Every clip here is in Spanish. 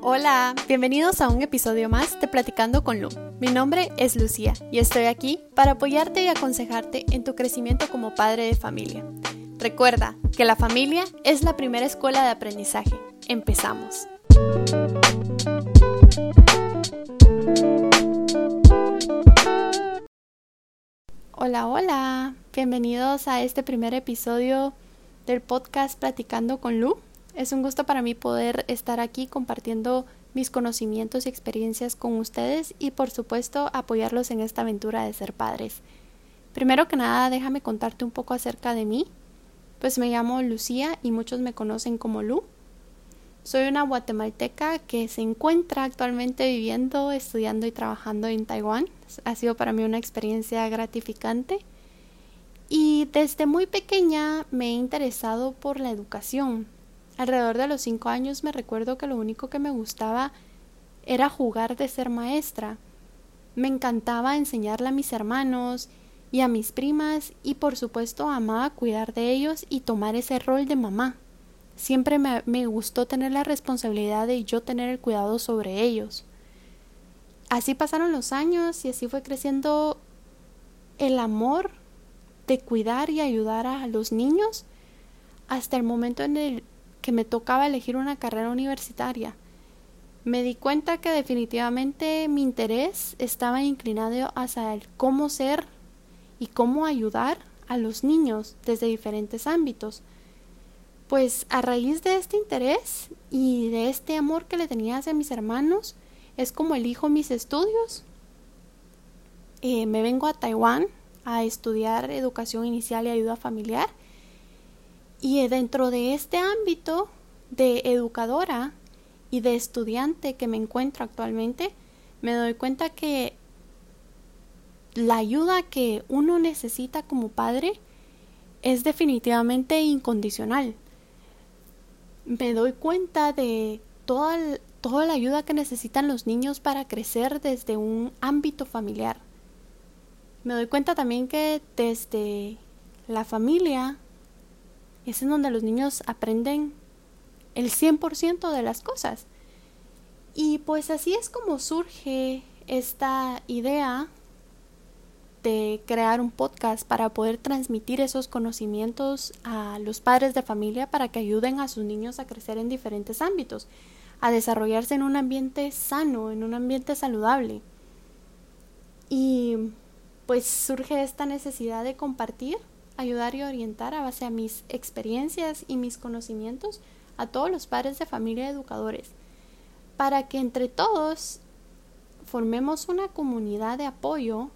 Hola, bienvenidos a un episodio más de Platicando con Lu. Mi nombre es Lucía y estoy aquí para apoyarte y aconsejarte en tu crecimiento como padre de familia. Recuerda que la familia es la primera escuela de aprendizaje. Empezamos. Hola, hola. Bienvenidos a este primer episodio del podcast Platicando con Lu. Es un gusto para mí poder estar aquí compartiendo mis conocimientos y experiencias con ustedes y por supuesto apoyarlos en esta aventura de ser padres. Primero que nada, déjame contarte un poco acerca de mí. Pues me llamo Lucía y muchos me conocen como Lu. Soy una guatemalteca que se encuentra actualmente viviendo, estudiando y trabajando en Taiwán. Ha sido para mí una experiencia gratificante. Y desde muy pequeña me he interesado por la educación. Alrededor de los cinco años me recuerdo que lo único que me gustaba era jugar de ser maestra. Me encantaba enseñarle a mis hermanos y a mis primas y por supuesto amaba cuidar de ellos y tomar ese rol de mamá. Siempre me, me, gustó tener la responsabilidad de yo tener el cuidado sobre ellos. Así pasaron los años y así fue creciendo el amor de cuidar y ayudar a los niños hasta el momento en el que me tocaba elegir una carrera universitaria. Me di cuenta que definitivamente mi interés estaba inclinado hacia el cómo ser y cómo ayudar a los niños desde diferentes ámbitos. Pues a raíz de este interés y de este amor que le tenía hacia mis hermanos, es como elijo mis estudios. Eh, me vengo a Taiwán a estudiar educación inicial y ayuda familiar. Y dentro de este ámbito de educadora y de estudiante que me encuentro actualmente, me doy cuenta que la ayuda que uno necesita como padre es definitivamente incondicional. Me doy cuenta de toda, toda la ayuda que necesitan los niños para crecer desde un ámbito familiar. Me doy cuenta también que desde la familia es en donde los niños aprenden el 100% de las cosas. Y pues así es como surge esta idea de crear un podcast para poder transmitir esos conocimientos a los padres de familia para que ayuden a sus niños a crecer en diferentes ámbitos, a desarrollarse en un ambiente sano, en un ambiente saludable. Y pues surge esta necesidad de compartir, ayudar y orientar a base a mis experiencias y mis conocimientos a todos los padres de familia educadores, para que entre todos formemos una comunidad de apoyo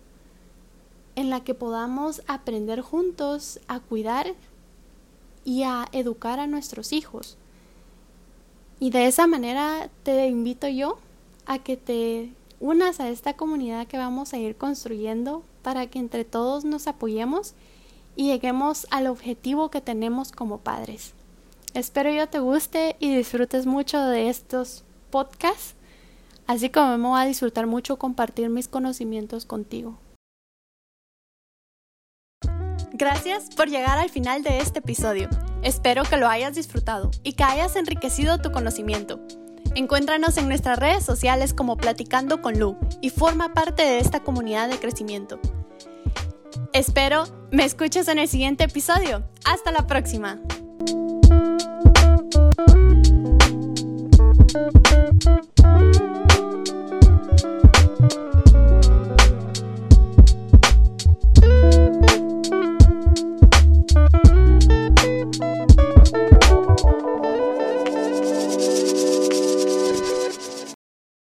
en la que podamos aprender juntos a cuidar y a educar a nuestros hijos. Y de esa manera te invito yo a que te unas a esta comunidad que vamos a ir construyendo para que entre todos nos apoyemos y lleguemos al objetivo que tenemos como padres. Espero yo te guste y disfrutes mucho de estos podcasts, así como me voy a disfrutar mucho compartir mis conocimientos contigo. Gracias por llegar al final de este episodio. Espero que lo hayas disfrutado y que hayas enriquecido tu conocimiento. Encuéntranos en nuestras redes sociales como Platicando con Lu y forma parte de esta comunidad de crecimiento. Espero me escuches en el siguiente episodio. Hasta la próxima.